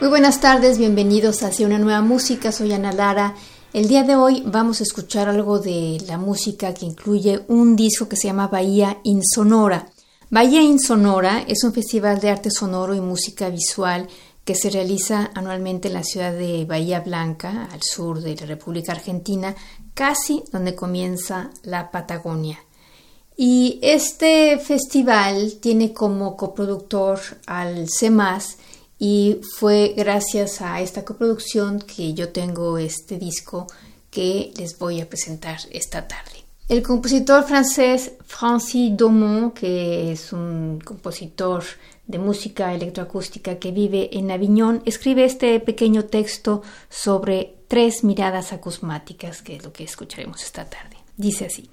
Muy buenas tardes, bienvenidos hacia una nueva música. Soy Ana Lara. El día de hoy vamos a escuchar algo de la música que incluye un disco que se llama Bahía Insonora. Bahía Insonora es un festival de arte sonoro y música visual que se realiza anualmente en la ciudad de Bahía Blanca, al sur de la República Argentina, casi donde comienza la Patagonia. Y este festival tiene como coproductor al CEMAS y fue gracias a esta coproducción que yo tengo este disco que les voy a presentar esta tarde. El compositor francés Francis Domont, que es un compositor de música electroacústica que vive en Aviñón, escribe este pequeño texto sobre tres miradas acusmáticas, que es lo que escucharemos esta tarde. Dice así,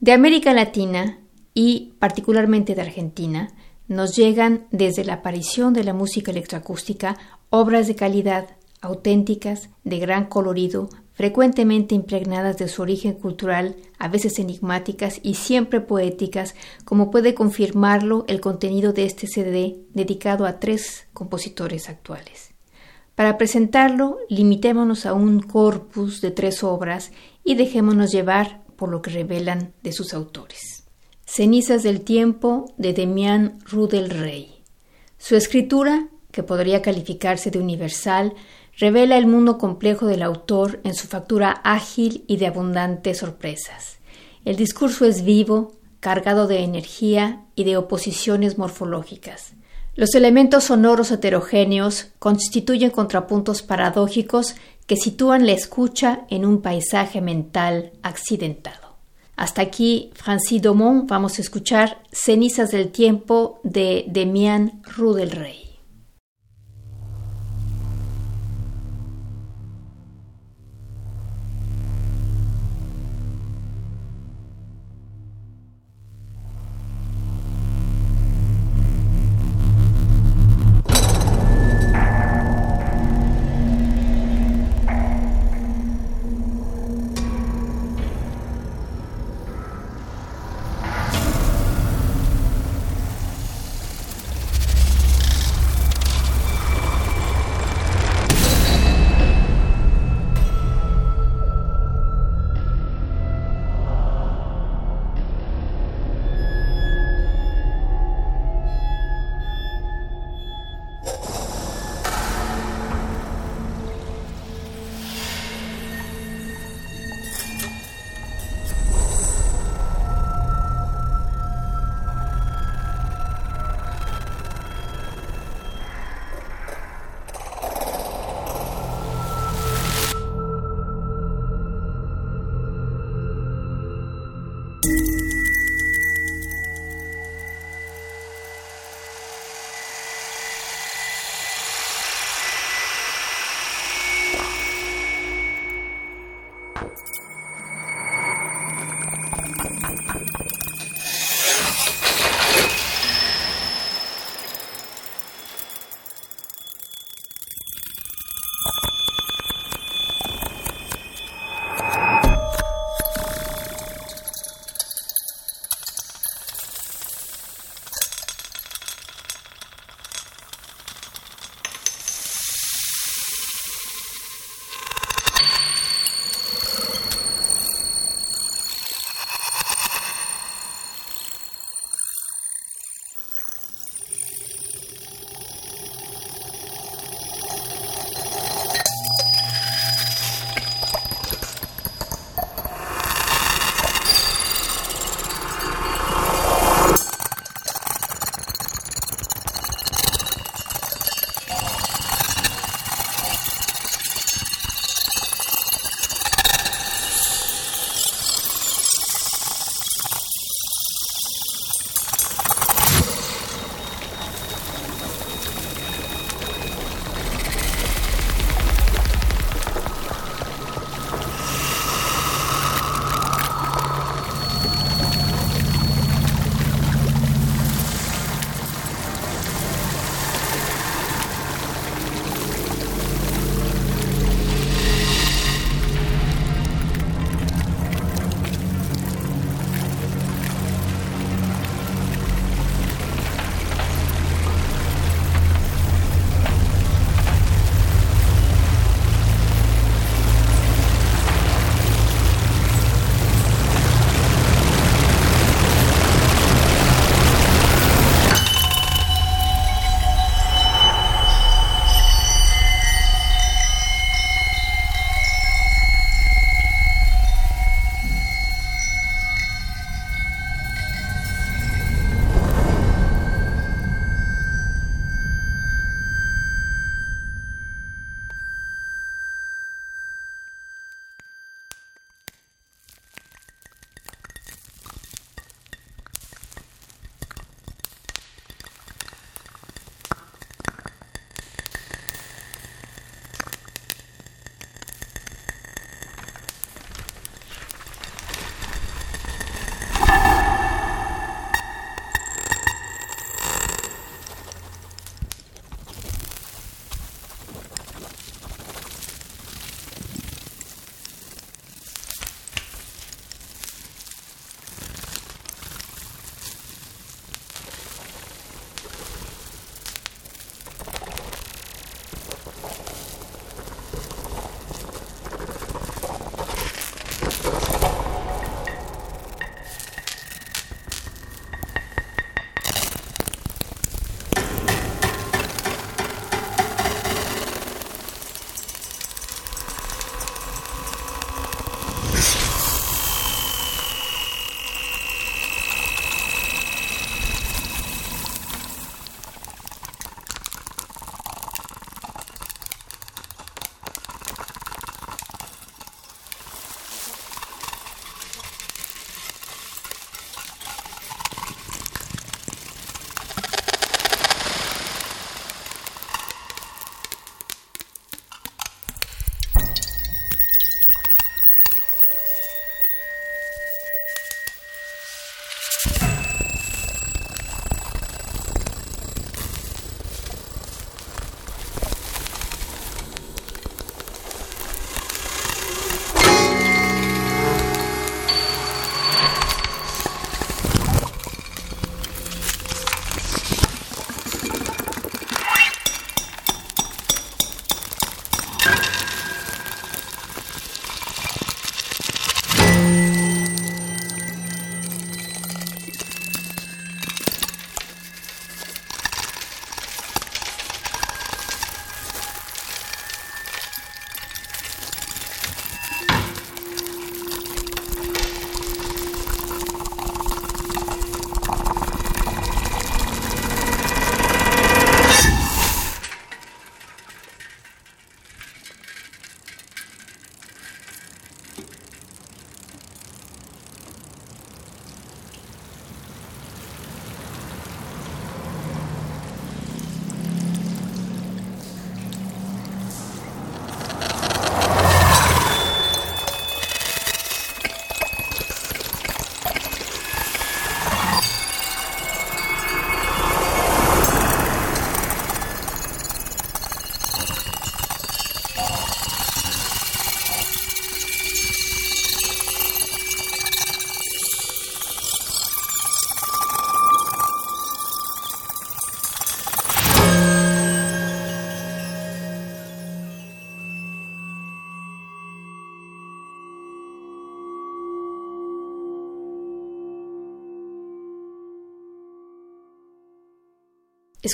de América Latina y particularmente de Argentina, nos llegan desde la aparición de la música electroacústica obras de calidad, auténticas, de gran colorido, frecuentemente impregnadas de su origen cultural, a veces enigmáticas y siempre poéticas, como puede confirmarlo el contenido de este CD dedicado a tres compositores actuales. Para presentarlo, limitémonos a un corpus de tres obras y dejémonos llevar por lo que revelan de sus autores. Cenizas del tiempo de Demián Rudel Rey. Su escritura, que podría calificarse de universal, revela el mundo complejo del autor en su factura ágil y de abundantes sorpresas. El discurso es vivo, cargado de energía y de oposiciones morfológicas. Los elementos sonoros heterogéneos constituyen contrapuntos paradójicos que sitúan la escucha en un paisaje mental accidentado. Hasta aquí, Francis Domont, vamos a escuchar Cenizas del Tiempo de Demian Rudelrey.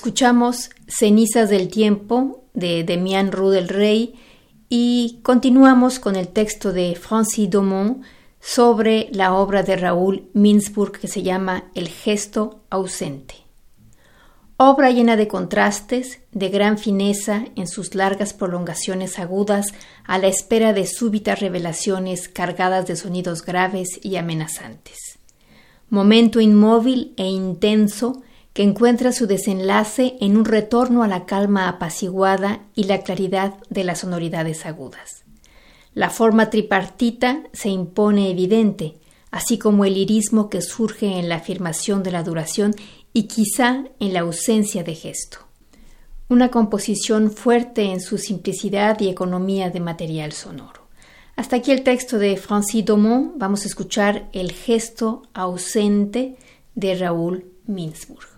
Escuchamos Cenizas del Tiempo de Demian Roux del Rey y continuamos con el texto de Francis Domont sobre la obra de Raúl Minsburg que se llama El gesto ausente. Obra llena de contrastes, de gran fineza en sus largas prolongaciones agudas a la espera de súbitas revelaciones cargadas de sonidos graves y amenazantes. Momento inmóvil e intenso que encuentra su desenlace en un retorno a la calma apaciguada y la claridad de las sonoridades agudas. La forma tripartita se impone evidente, así como el lirismo que surge en la afirmación de la duración y quizá en la ausencia de gesto. Una composición fuerte en su simplicidad y economía de material sonoro. Hasta aquí el texto de Francis Domont. Vamos a escuchar el gesto ausente de Raúl Minsburg.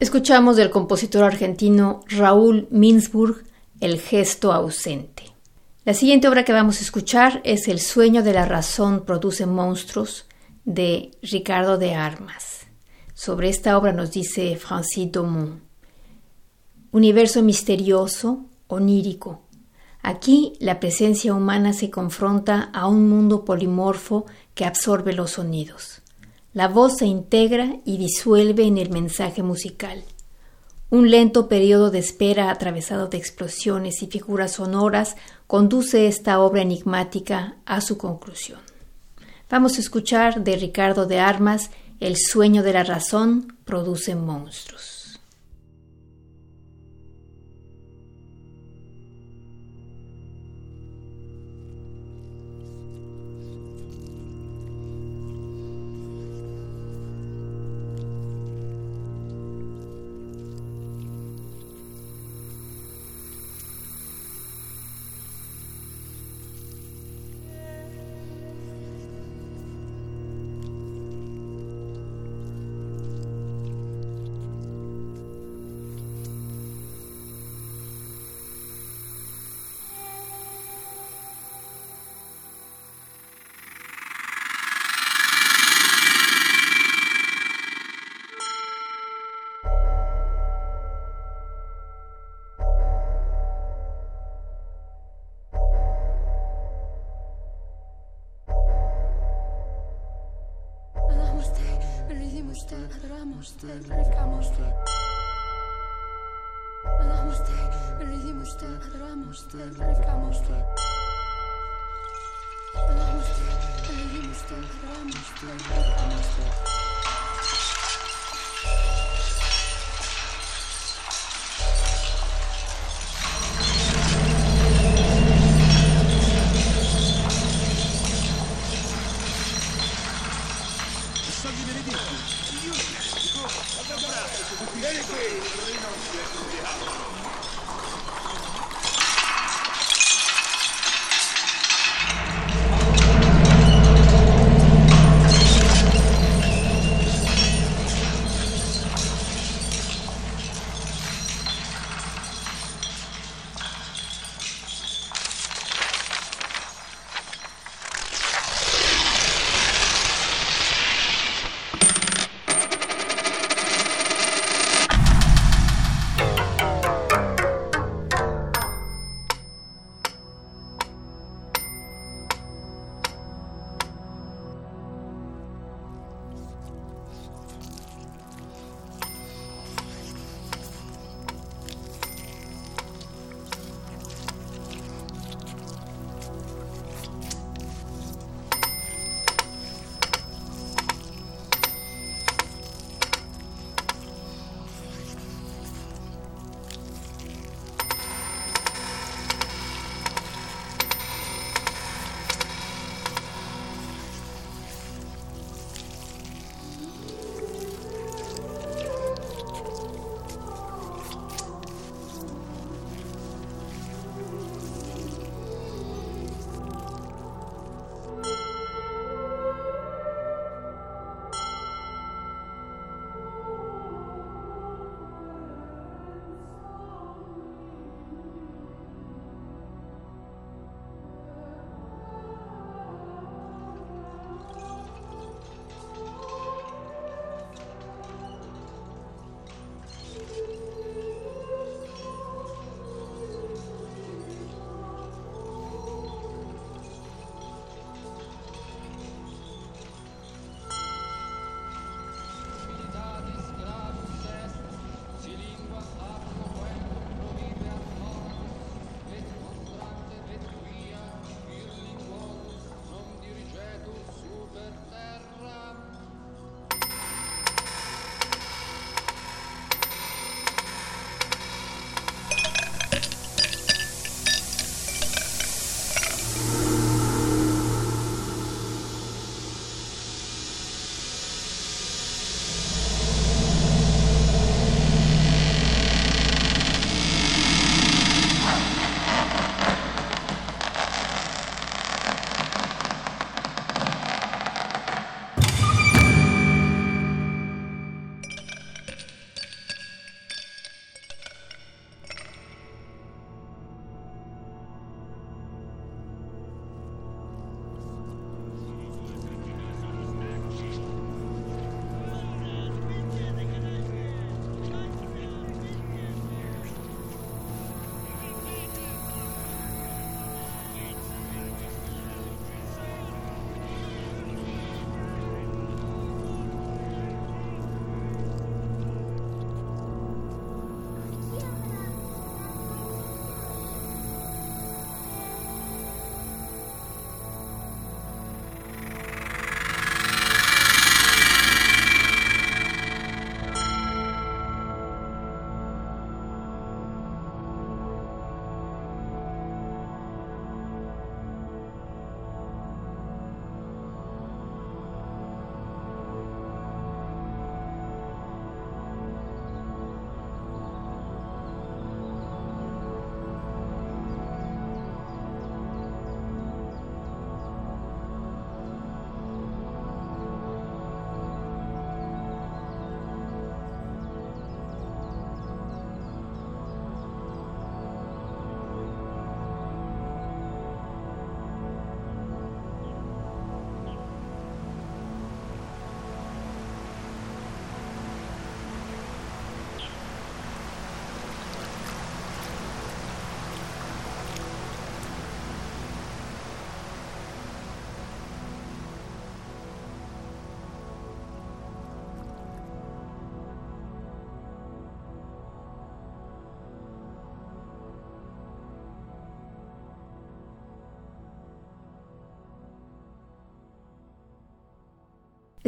Escuchamos del compositor argentino Raúl Minsburg El gesto ausente. La siguiente obra que vamos a escuchar es El sueño de la razón produce monstruos de Ricardo de Armas. Sobre esta obra nos dice Francis Domont. Universo misterioso, onírico. Aquí la presencia humana se confronta a un mundo polimorfo que absorbe los sonidos. La voz se integra y disuelve en el mensaje musical. Un lento periodo de espera atravesado de explosiones y figuras sonoras conduce esta obra enigmática a su conclusión. Vamos a escuchar de Ricardo de Armas El sueño de la razón produce monstruos. είμαστε, ράμαστε. Ράμαστε, ρίμαστε, ράμαστε, ράμαστε. Ράμαστε, ρίμαστε, ράμαστε, ράμαστε.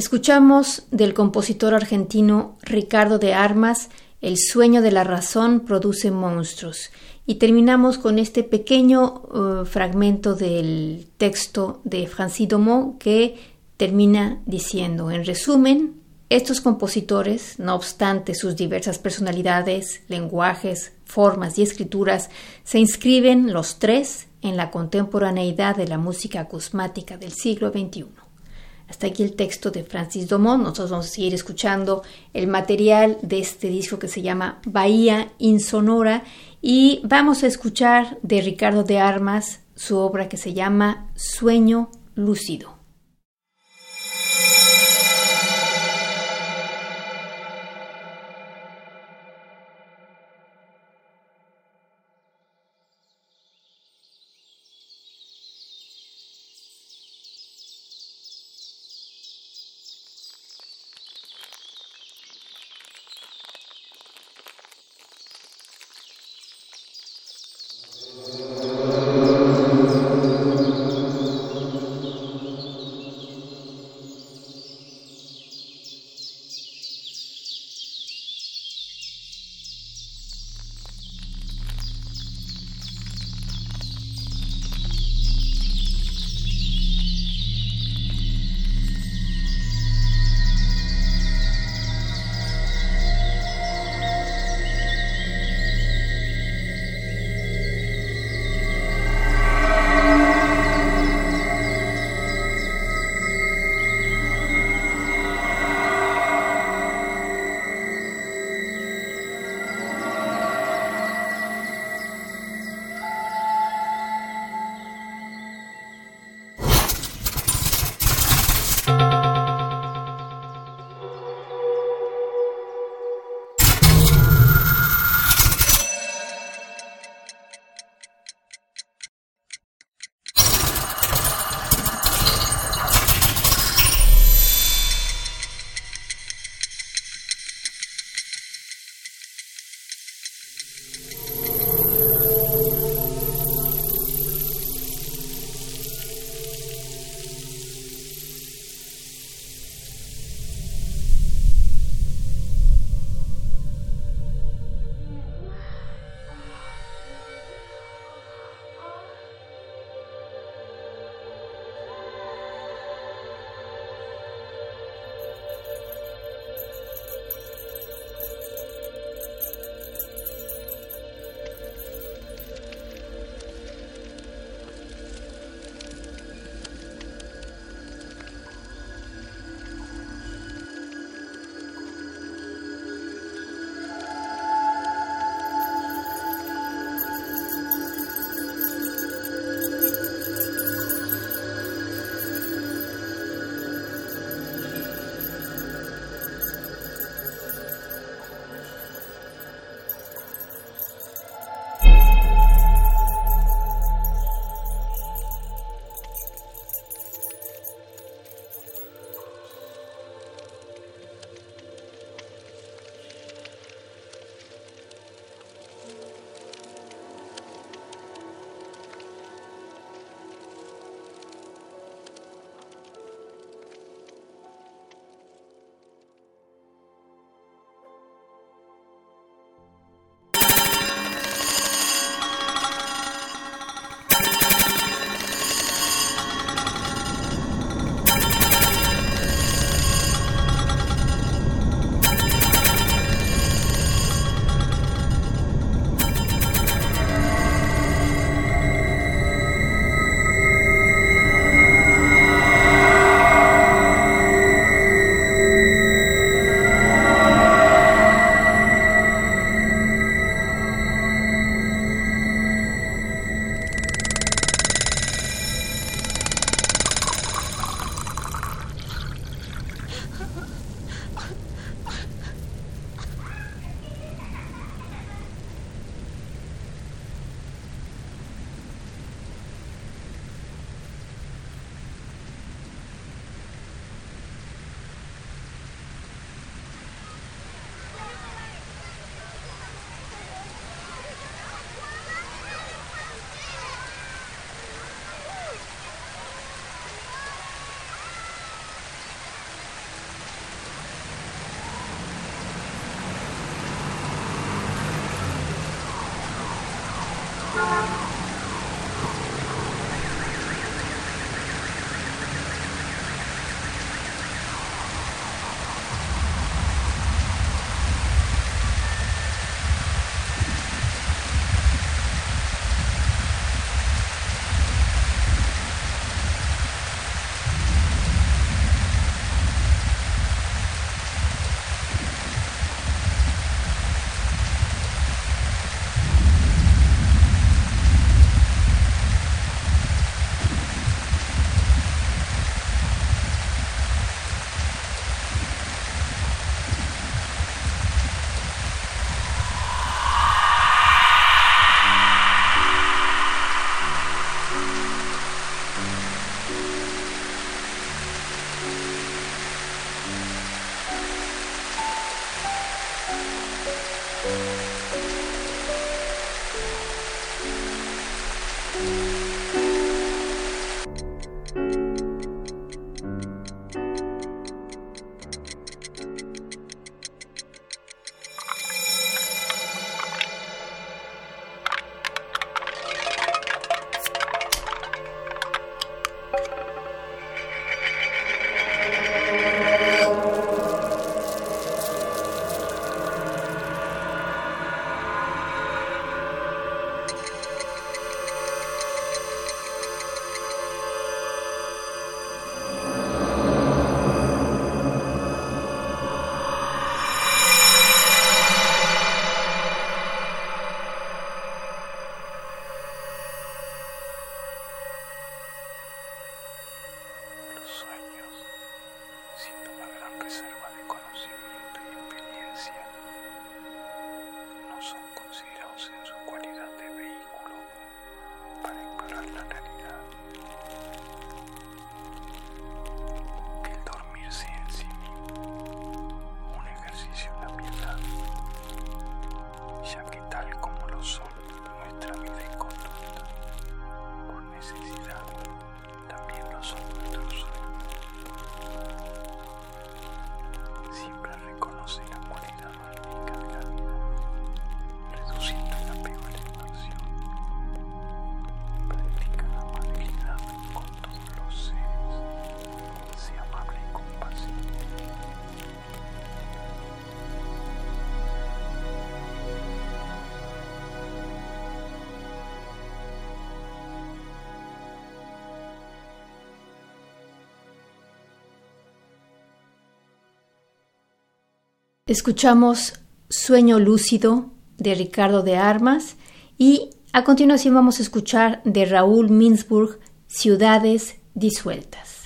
Escuchamos del compositor argentino Ricardo de Armas, El sueño de la razón produce monstruos. Y terminamos con este pequeño uh, fragmento del texto de Francis Domont que termina diciendo, en resumen, estos compositores, no obstante sus diversas personalidades, lenguajes, formas y escrituras, se inscriben los tres en la contemporaneidad de la música acusmática del siglo XXI. Hasta aquí el texto de Francis Domont. Nosotros vamos a seguir escuchando el material de este disco que se llama Bahía Insonora y vamos a escuchar de Ricardo de Armas su obra que se llama Sueño Lúcido. Escuchamos Sueño Lúcido de Ricardo de Armas y a continuación vamos a escuchar de Raúl Minsburg Ciudades Disueltas.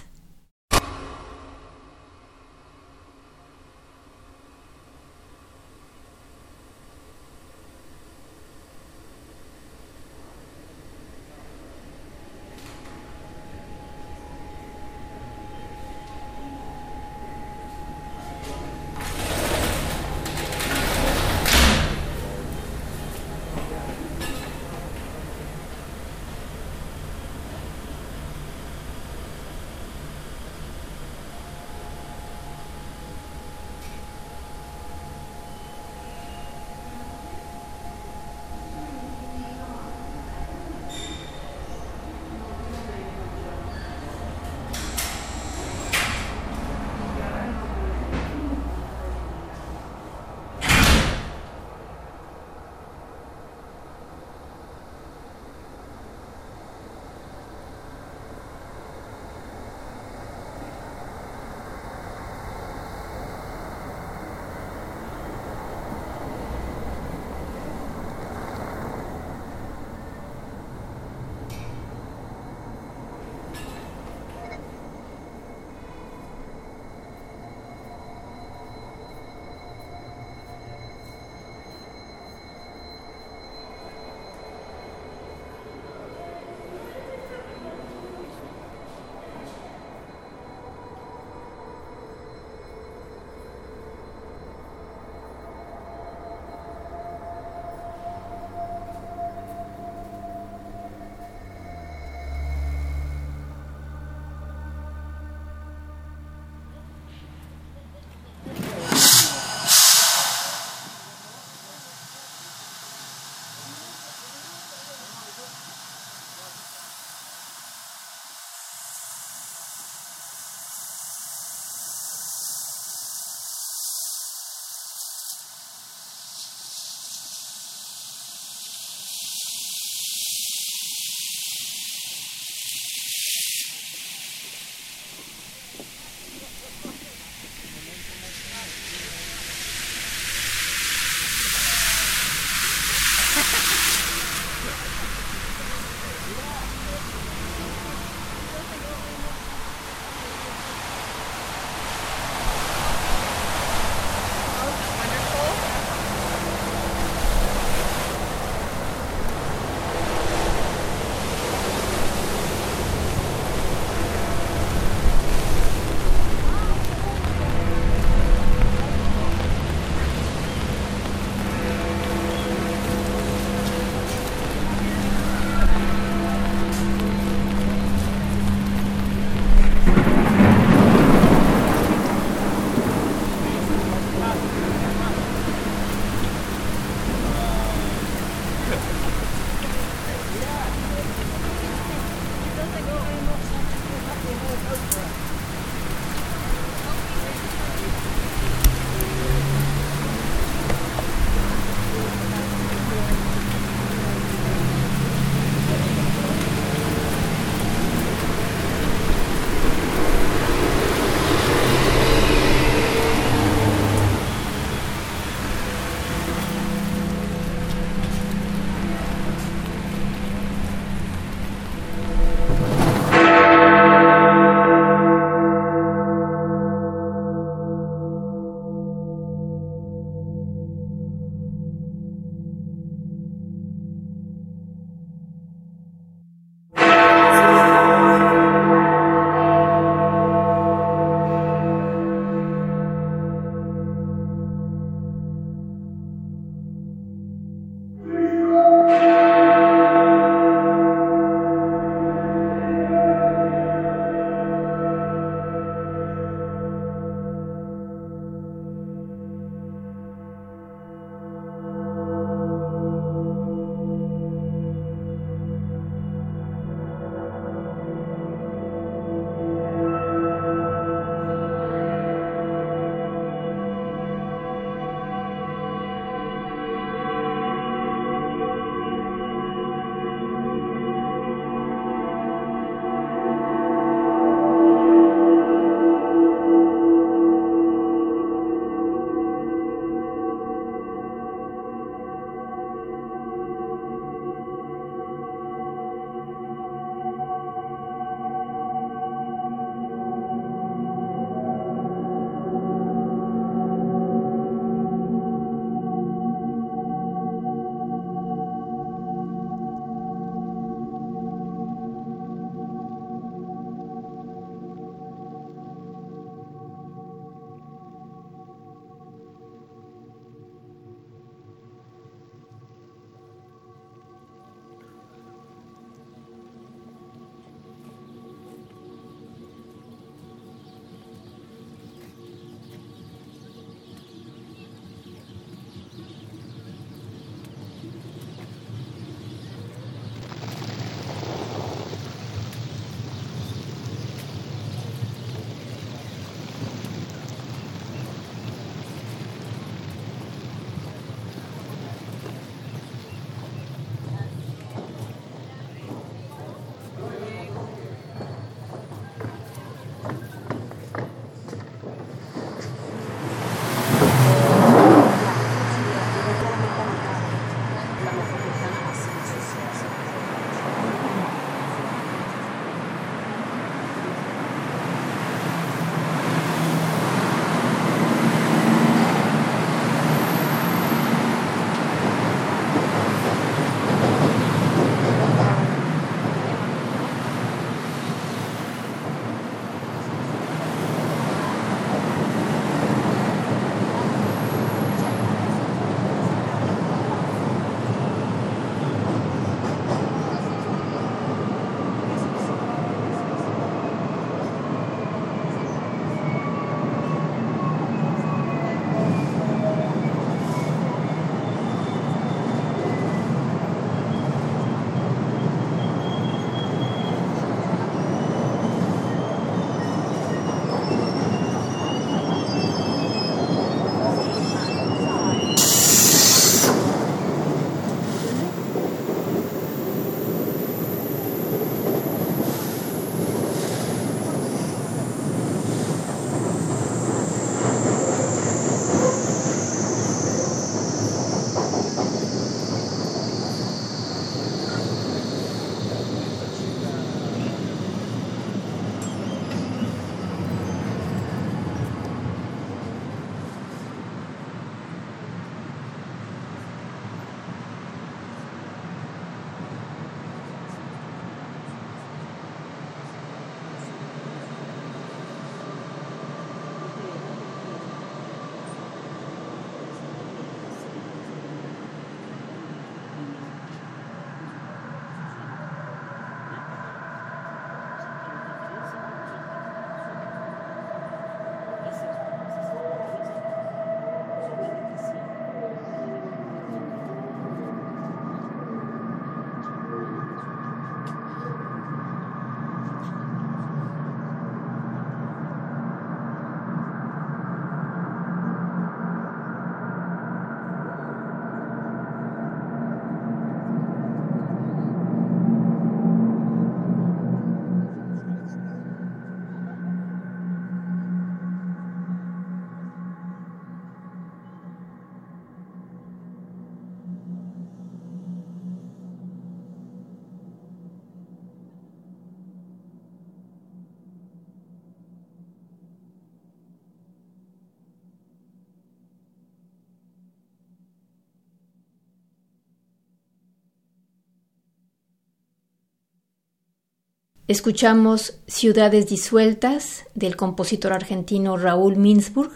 Escuchamos Ciudades disueltas del compositor argentino Raúl Minsburg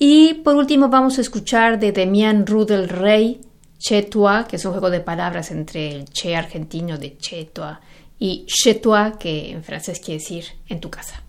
y por último vamos a escuchar de Demian Rudel Rey Chetua, que es un juego de palabras entre el che argentino de Chetua y Chetua, que en francés quiere decir en tu casa.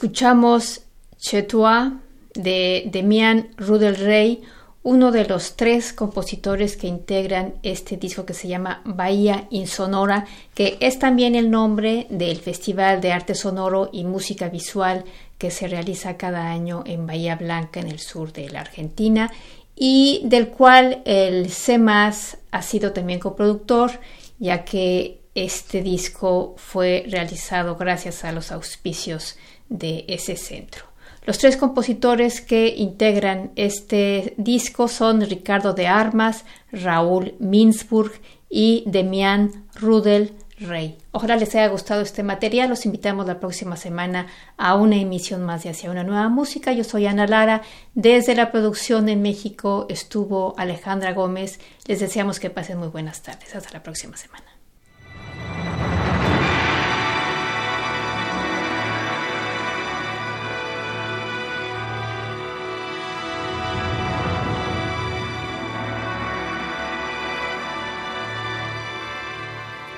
Escuchamos Chetua de Demian Rudel Rey, uno de los tres compositores que integran este disco que se llama Bahía Insonora, que es también el nombre del Festival de Arte Sonoro y Música Visual que se realiza cada año en Bahía Blanca, en el sur de la Argentina, y del cual el CEMAS ha sido también coproductor, ya que este disco fue realizado gracias a los auspicios de ese centro. Los tres compositores que integran este disco son Ricardo de Armas, Raúl Minsburg y Demian Rudel Rey. Ojalá les haya gustado este material. Los invitamos la próxima semana a una emisión más de Hacia una nueva música. Yo soy Ana Lara. Desde la producción en México estuvo Alejandra Gómez. Les deseamos que pasen muy buenas tardes. Hasta la próxima semana.